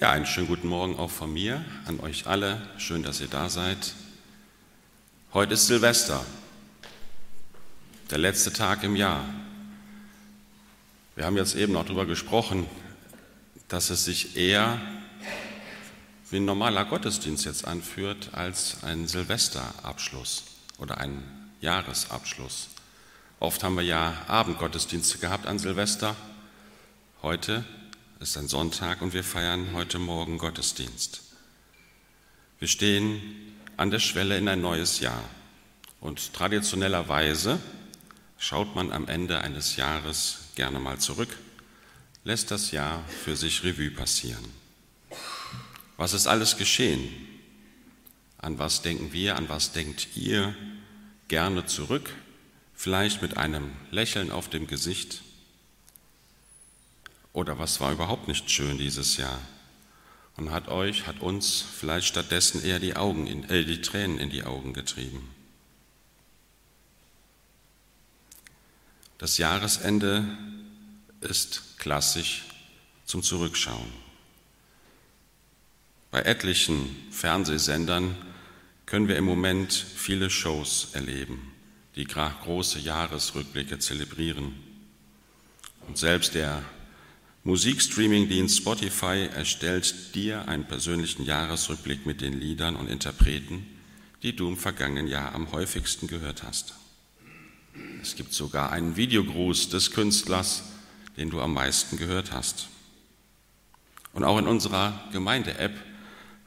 Ja, einen schönen guten Morgen auch von mir an euch alle. Schön, dass ihr da seid. Heute ist Silvester, der letzte Tag im Jahr. Wir haben jetzt eben noch darüber gesprochen, dass es sich eher wie ein normaler Gottesdienst jetzt anführt als ein Silvesterabschluss oder ein Jahresabschluss. Oft haben wir ja Abendgottesdienste gehabt an Silvester. Heute ist ein Sonntag und wir feiern heute Morgen Gottesdienst. Wir stehen an der Schwelle in ein neues Jahr und traditionellerweise schaut man am Ende eines Jahres gerne mal zurück, lässt das Jahr für sich Revue passieren. Was ist alles geschehen? An was denken wir, an was denkt ihr gerne zurück? Vielleicht mit einem Lächeln auf dem Gesicht oder was war überhaupt nicht schön dieses Jahr? Und hat euch, hat uns vielleicht stattdessen eher die, Augen in, äh, die Tränen in die Augen getrieben. Das Jahresende ist klassisch zum Zurückschauen. Bei etlichen Fernsehsendern können wir im Moment viele Shows erleben, die große Jahresrückblicke zelebrieren. Und selbst der Musikstreaming-Dienst Spotify erstellt dir einen persönlichen Jahresrückblick mit den Liedern und Interpreten, die du im vergangenen Jahr am häufigsten gehört hast. Es gibt sogar einen Videogruß des Künstlers, den du am meisten gehört hast. Und auch in unserer Gemeinde-App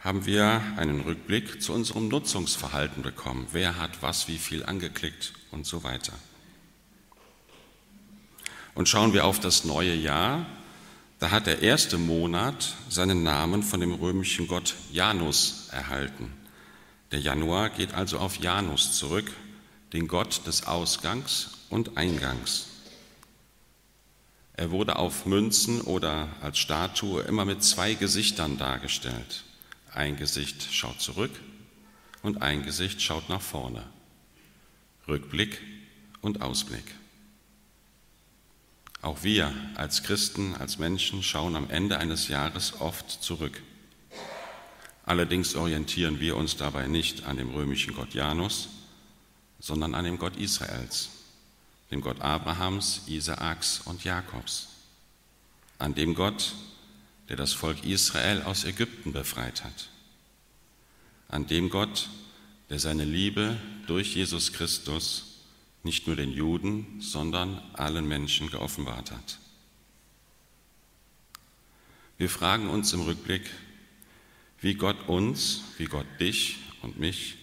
haben wir einen Rückblick zu unserem Nutzungsverhalten bekommen. Wer hat was, wie viel angeklickt und so weiter. Und schauen wir auf das neue Jahr, da hat der erste Monat seinen Namen von dem römischen Gott Janus erhalten. Der Januar geht also auf Janus zurück, den Gott des Ausgangs und Eingangs. Er wurde auf Münzen oder als Statue immer mit zwei Gesichtern dargestellt. Ein Gesicht schaut zurück und ein Gesicht schaut nach vorne. Rückblick und Ausblick. Auch wir als Christen, als Menschen schauen am Ende eines Jahres oft zurück. Allerdings orientieren wir uns dabei nicht an dem römischen Gott Janus, sondern an dem Gott Israels, dem Gott Abrahams, Isaaks und Jakobs, an dem Gott, der das Volk Israel aus Ägypten befreit hat, an dem Gott, der seine Liebe durch Jesus Christus nicht nur den Juden, sondern allen Menschen geoffenbart hat. Wir fragen uns im Rückblick, wie Gott uns, wie Gott dich und mich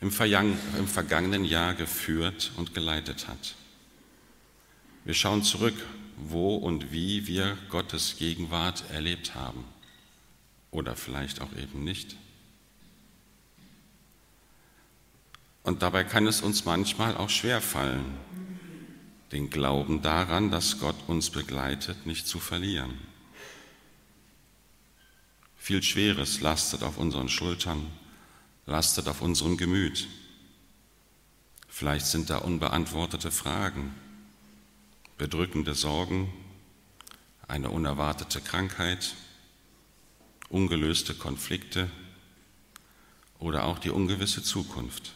im vergangenen Jahr geführt und geleitet hat. Wir schauen zurück, wo und wie wir Gottes Gegenwart erlebt haben oder vielleicht auch eben nicht. Und dabei kann es uns manchmal auch schwer fallen, den Glauben daran, dass Gott uns begleitet, nicht zu verlieren. Viel Schweres lastet auf unseren Schultern, lastet auf unserem Gemüt. Vielleicht sind da unbeantwortete Fragen, bedrückende Sorgen, eine unerwartete Krankheit, ungelöste Konflikte oder auch die ungewisse Zukunft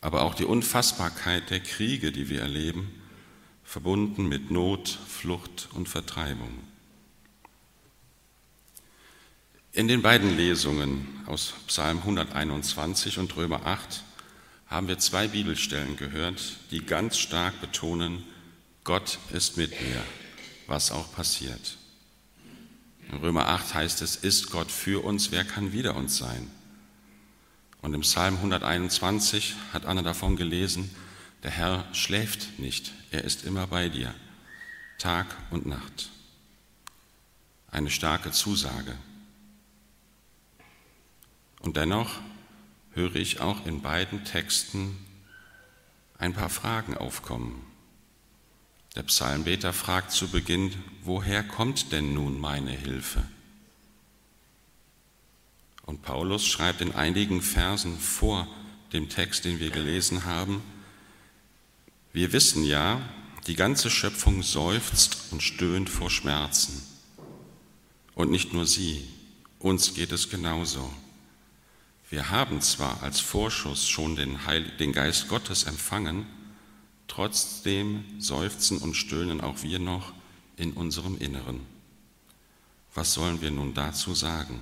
aber auch die Unfassbarkeit der Kriege, die wir erleben, verbunden mit Not, Flucht und Vertreibung. In den beiden Lesungen aus Psalm 121 und Römer 8 haben wir zwei Bibelstellen gehört, die ganz stark betonen, Gott ist mit mir, was auch passiert. In Römer 8 heißt es, ist Gott für uns, wer kann wider uns sein? Und im Psalm 121 hat Anna davon gelesen, der Herr schläft nicht, er ist immer bei dir, Tag und Nacht. Eine starke Zusage. Und dennoch höre ich auch in beiden Texten ein paar Fragen aufkommen. Der Psalmbeter fragt zu Beginn, woher kommt denn nun meine Hilfe? Und Paulus schreibt in einigen Versen vor dem Text, den wir gelesen haben, wir wissen ja, die ganze Schöpfung seufzt und stöhnt vor Schmerzen. Und nicht nur sie, uns geht es genauso. Wir haben zwar als Vorschuss schon den, Heil den Geist Gottes empfangen, trotzdem seufzen und stöhnen auch wir noch in unserem Inneren. Was sollen wir nun dazu sagen?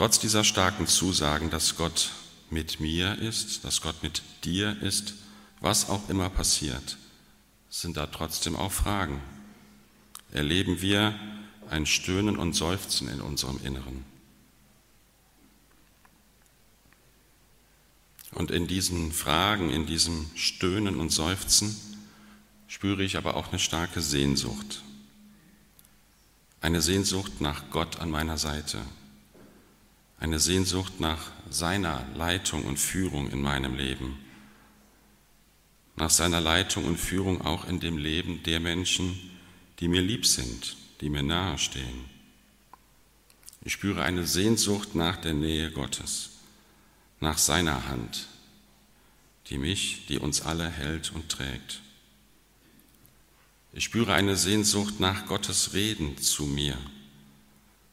Trotz dieser starken Zusagen, dass Gott mit mir ist, dass Gott mit dir ist, was auch immer passiert, sind da trotzdem auch Fragen. Erleben wir ein Stöhnen und Seufzen in unserem Inneren? Und in diesen Fragen, in diesem Stöhnen und Seufzen spüre ich aber auch eine starke Sehnsucht. Eine Sehnsucht nach Gott an meiner Seite eine Sehnsucht nach seiner Leitung und Führung in meinem Leben, nach seiner Leitung und Führung auch in dem Leben der Menschen, die mir lieb sind, die mir nahestehen. Ich spüre eine Sehnsucht nach der Nähe Gottes, nach seiner Hand, die mich, die uns alle hält und trägt. Ich spüre eine Sehnsucht nach Gottes Reden zu mir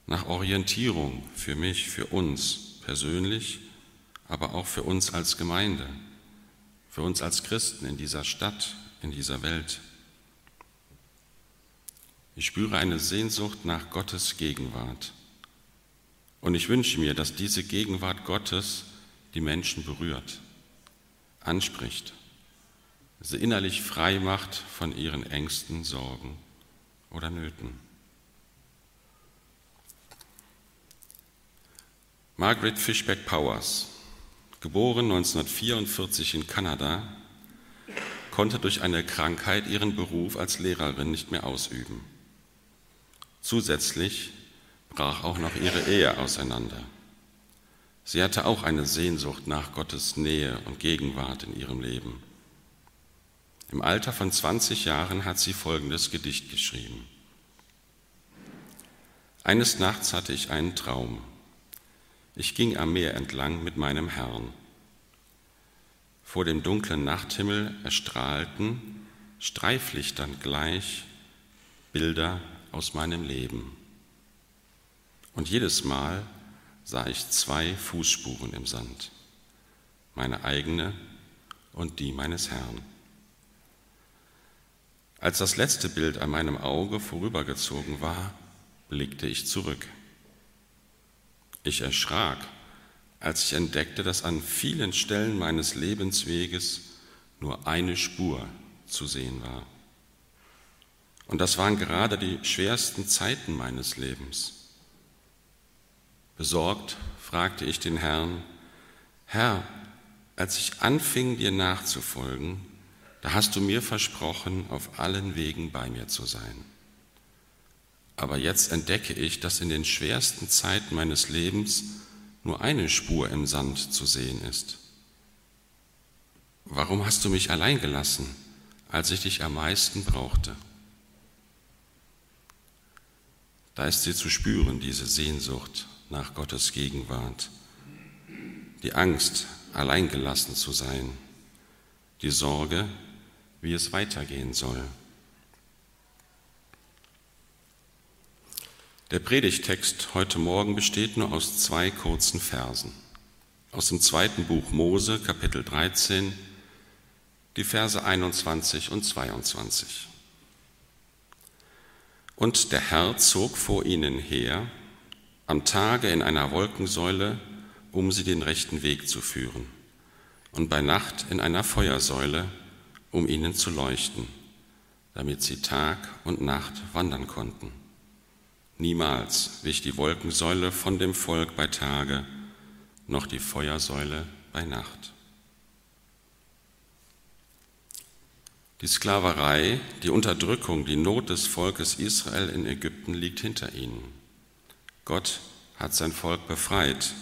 nach Orientierung für mich, für uns persönlich, aber auch für uns als Gemeinde, für uns als Christen in dieser Stadt, in dieser Welt. Ich spüre eine Sehnsucht nach Gottes Gegenwart. Und ich wünsche mir, dass diese Gegenwart Gottes die Menschen berührt, anspricht, sie innerlich frei macht von ihren Ängsten, Sorgen oder Nöten. Margaret Fishback Powers, geboren 1944 in Kanada, konnte durch eine Krankheit ihren Beruf als Lehrerin nicht mehr ausüben. Zusätzlich brach auch noch ihre Ehe auseinander. Sie hatte auch eine Sehnsucht nach Gottes Nähe und Gegenwart in ihrem Leben. Im Alter von 20 Jahren hat sie folgendes Gedicht geschrieben. Eines Nachts hatte ich einen Traum. Ich ging am Meer entlang mit meinem Herrn. Vor dem dunklen Nachthimmel erstrahlten, Streiflichtern gleich, Bilder aus meinem Leben. Und jedes Mal sah ich zwei Fußspuren im Sand, meine eigene und die meines Herrn. Als das letzte Bild an meinem Auge vorübergezogen war, blickte ich zurück. Ich erschrak, als ich entdeckte, dass an vielen Stellen meines Lebensweges nur eine Spur zu sehen war. Und das waren gerade die schwersten Zeiten meines Lebens. Besorgt fragte ich den Herrn, Herr, als ich anfing, dir nachzufolgen, da hast du mir versprochen, auf allen Wegen bei mir zu sein. Aber jetzt entdecke ich, dass in den schwersten Zeiten meines Lebens nur eine Spur im Sand zu sehen ist. Warum hast du mich allein gelassen, als ich dich am meisten brauchte? Da ist sie zu spüren, diese Sehnsucht nach Gottes Gegenwart, die Angst, allein gelassen zu sein, die Sorge, wie es weitergehen soll. Der Predigtext heute Morgen besteht nur aus zwei kurzen Versen. Aus dem zweiten Buch Mose, Kapitel 13, die Verse 21 und 22. Und der Herr zog vor ihnen her, am Tage in einer Wolkensäule, um sie den rechten Weg zu führen, und bei Nacht in einer Feuersäule, um ihnen zu leuchten, damit sie Tag und Nacht wandern konnten. Niemals wich die Wolkensäule von dem Volk bei Tage, noch die Feuersäule bei Nacht. Die Sklaverei, die Unterdrückung, die Not des Volkes Israel in Ägypten liegt hinter ihnen. Gott hat sein Volk befreit.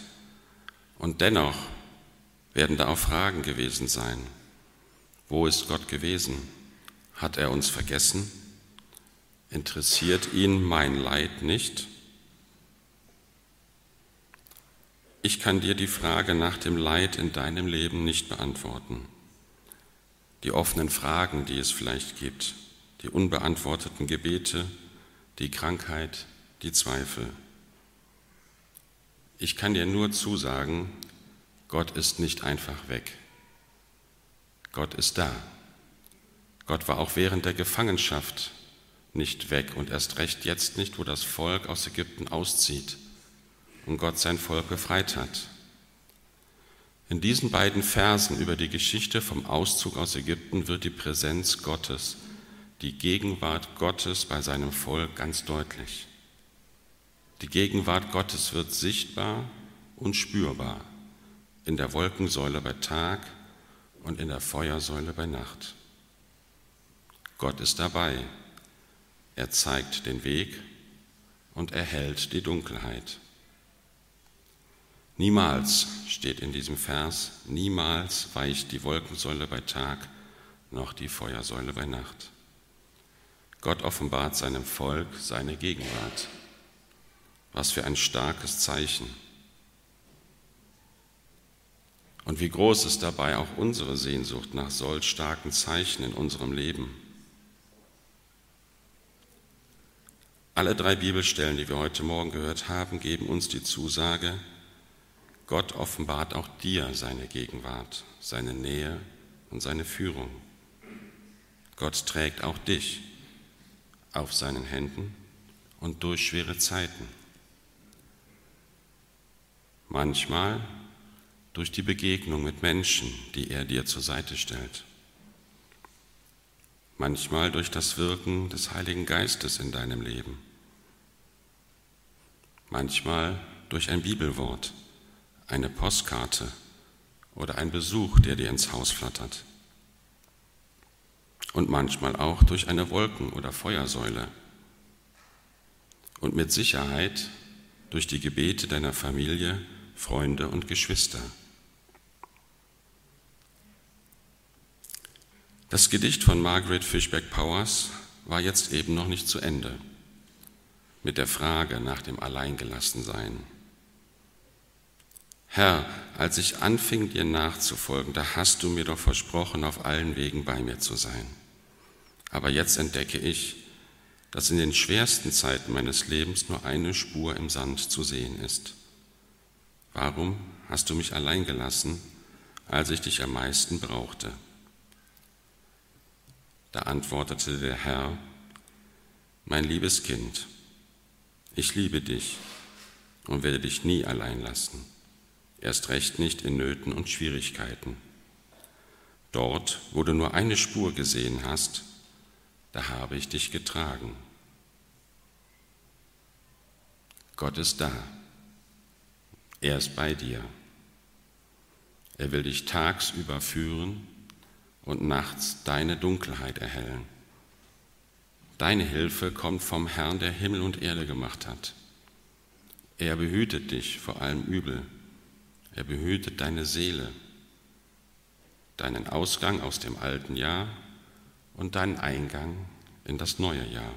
Und dennoch werden da auch Fragen gewesen sein. Wo ist Gott gewesen? Hat er uns vergessen? Interessiert ihn mein Leid nicht? Ich kann dir die Frage nach dem Leid in deinem Leben nicht beantworten. Die offenen Fragen, die es vielleicht gibt. die unbeantworteten Gebete, die Krankheit, die Zweifel. Ich kann dir nur zusagen, Gott ist nicht einfach weg. Gott ist da. Gott war auch während der Gefangenschaft nicht weg und erst recht jetzt nicht, wo das Volk aus Ägypten auszieht und Gott sein Volk befreit hat. In diesen beiden Versen über die Geschichte vom Auszug aus Ägypten wird die Präsenz Gottes, die Gegenwart Gottes bei seinem Volk ganz deutlich. Die Gegenwart Gottes wird sichtbar und spürbar in der Wolkensäule bei Tag und in der Feuersäule bei Nacht. Gott ist dabei. Er zeigt den Weg und erhält die Dunkelheit. Niemals steht in diesem Vers, niemals weicht die Wolkensäule bei Tag noch die Feuersäule bei Nacht. Gott offenbart seinem Volk seine Gegenwart. Was für ein starkes Zeichen. Und wie groß ist dabei auch unsere Sehnsucht nach solch starken Zeichen in unserem Leben. Alle drei Bibelstellen, die wir heute Morgen gehört haben, geben uns die Zusage, Gott offenbart auch dir seine Gegenwart, seine Nähe und seine Führung. Gott trägt auch dich auf seinen Händen und durch schwere Zeiten. Manchmal durch die Begegnung mit Menschen, die er dir zur Seite stellt. Manchmal durch das Wirken des Heiligen Geistes in deinem Leben. Manchmal durch ein Bibelwort eine Postkarte oder ein Besuch, der dir ins Haus flattert. Und manchmal auch durch eine Wolken- oder Feuersäule. Und mit Sicherheit durch die Gebete deiner Familie, Freunde und Geschwister. Das Gedicht von Margaret Fishback Powers war jetzt eben noch nicht zu Ende mit der Frage nach dem Alleingelassensein. Herr, als ich anfing, dir nachzufolgen, da hast du mir doch versprochen, auf allen Wegen bei mir zu sein. Aber jetzt entdecke ich, dass in den schwersten Zeiten meines Lebens nur eine Spur im Sand zu sehen ist. Warum hast du mich allein gelassen, als ich dich am meisten brauchte? Da antwortete der Herr, mein liebes Kind, ich liebe dich und werde dich nie allein lassen erst recht nicht in Nöten und Schwierigkeiten. Dort, wo du nur eine Spur gesehen hast, da habe ich dich getragen. Gott ist da. Er ist bei dir. Er will dich tagsüber führen und nachts deine Dunkelheit erhellen. Deine Hilfe kommt vom Herrn, der Himmel und Erde gemacht hat. Er behütet dich vor allem Übel er behütet deine Seele, deinen Ausgang aus dem alten Jahr und deinen Eingang in das neue Jahr.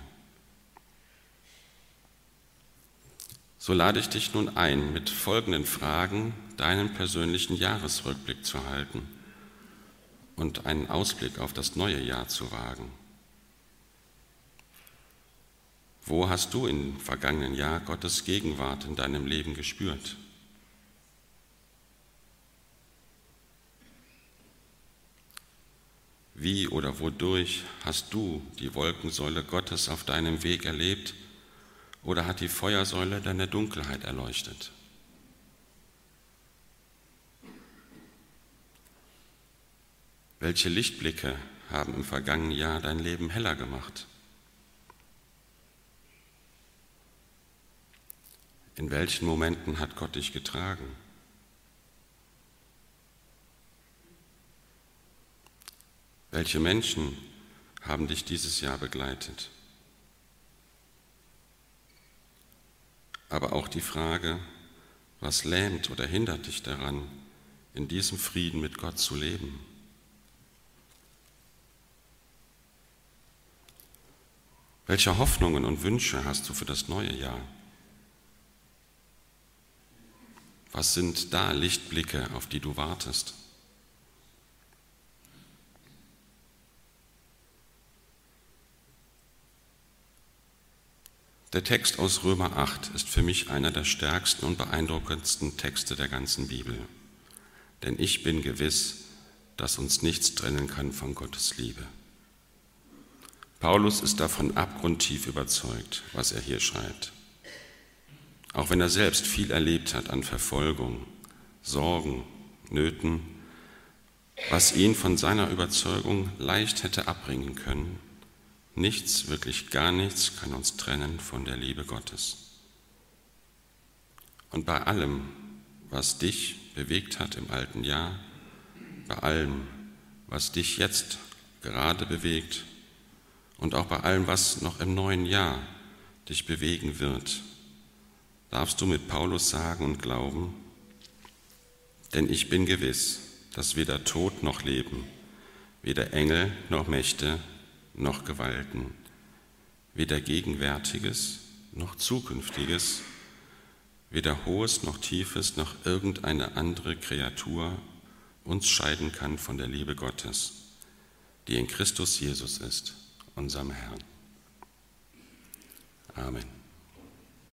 So lade ich dich nun ein, mit folgenden Fragen deinen persönlichen Jahresrückblick zu halten und einen Ausblick auf das neue Jahr zu wagen. Wo hast du im vergangenen Jahr Gottes Gegenwart in deinem Leben gespürt? Wie oder wodurch hast du die Wolkensäule Gottes auf deinem Weg erlebt oder hat die Feuersäule deine Dunkelheit erleuchtet? Welche Lichtblicke haben im vergangenen Jahr dein Leben heller gemacht? In welchen Momenten hat Gott dich getragen? Welche Menschen haben dich dieses Jahr begleitet? Aber auch die Frage, was lähmt oder hindert dich daran, in diesem Frieden mit Gott zu leben? Welche Hoffnungen und Wünsche hast du für das neue Jahr? Was sind da Lichtblicke, auf die du wartest? Der Text aus Römer 8 ist für mich einer der stärksten und beeindruckendsten Texte der ganzen Bibel. Denn ich bin gewiss, dass uns nichts trennen kann von Gottes Liebe. Paulus ist davon abgrundtief überzeugt, was er hier schreibt. Auch wenn er selbst viel erlebt hat an Verfolgung, Sorgen, Nöten, was ihn von seiner Überzeugung leicht hätte abbringen können, nichts, wirklich gar nichts kann uns trennen von der Liebe Gottes. Und bei allem, was dich bewegt hat im alten Jahr, bei allem, was dich jetzt gerade bewegt und auch bei allem, was noch im neuen Jahr dich bewegen wird, darfst du mit Paulus sagen und glauben, denn ich bin gewiss, dass weder Tod noch Leben, weder Engel noch Mächte noch Gewalten, weder Gegenwärtiges noch Zukünftiges, weder Hohes noch Tiefes noch irgendeine andere Kreatur uns scheiden kann von der Liebe Gottes, die in Christus Jesus ist, unserem Herrn. Amen.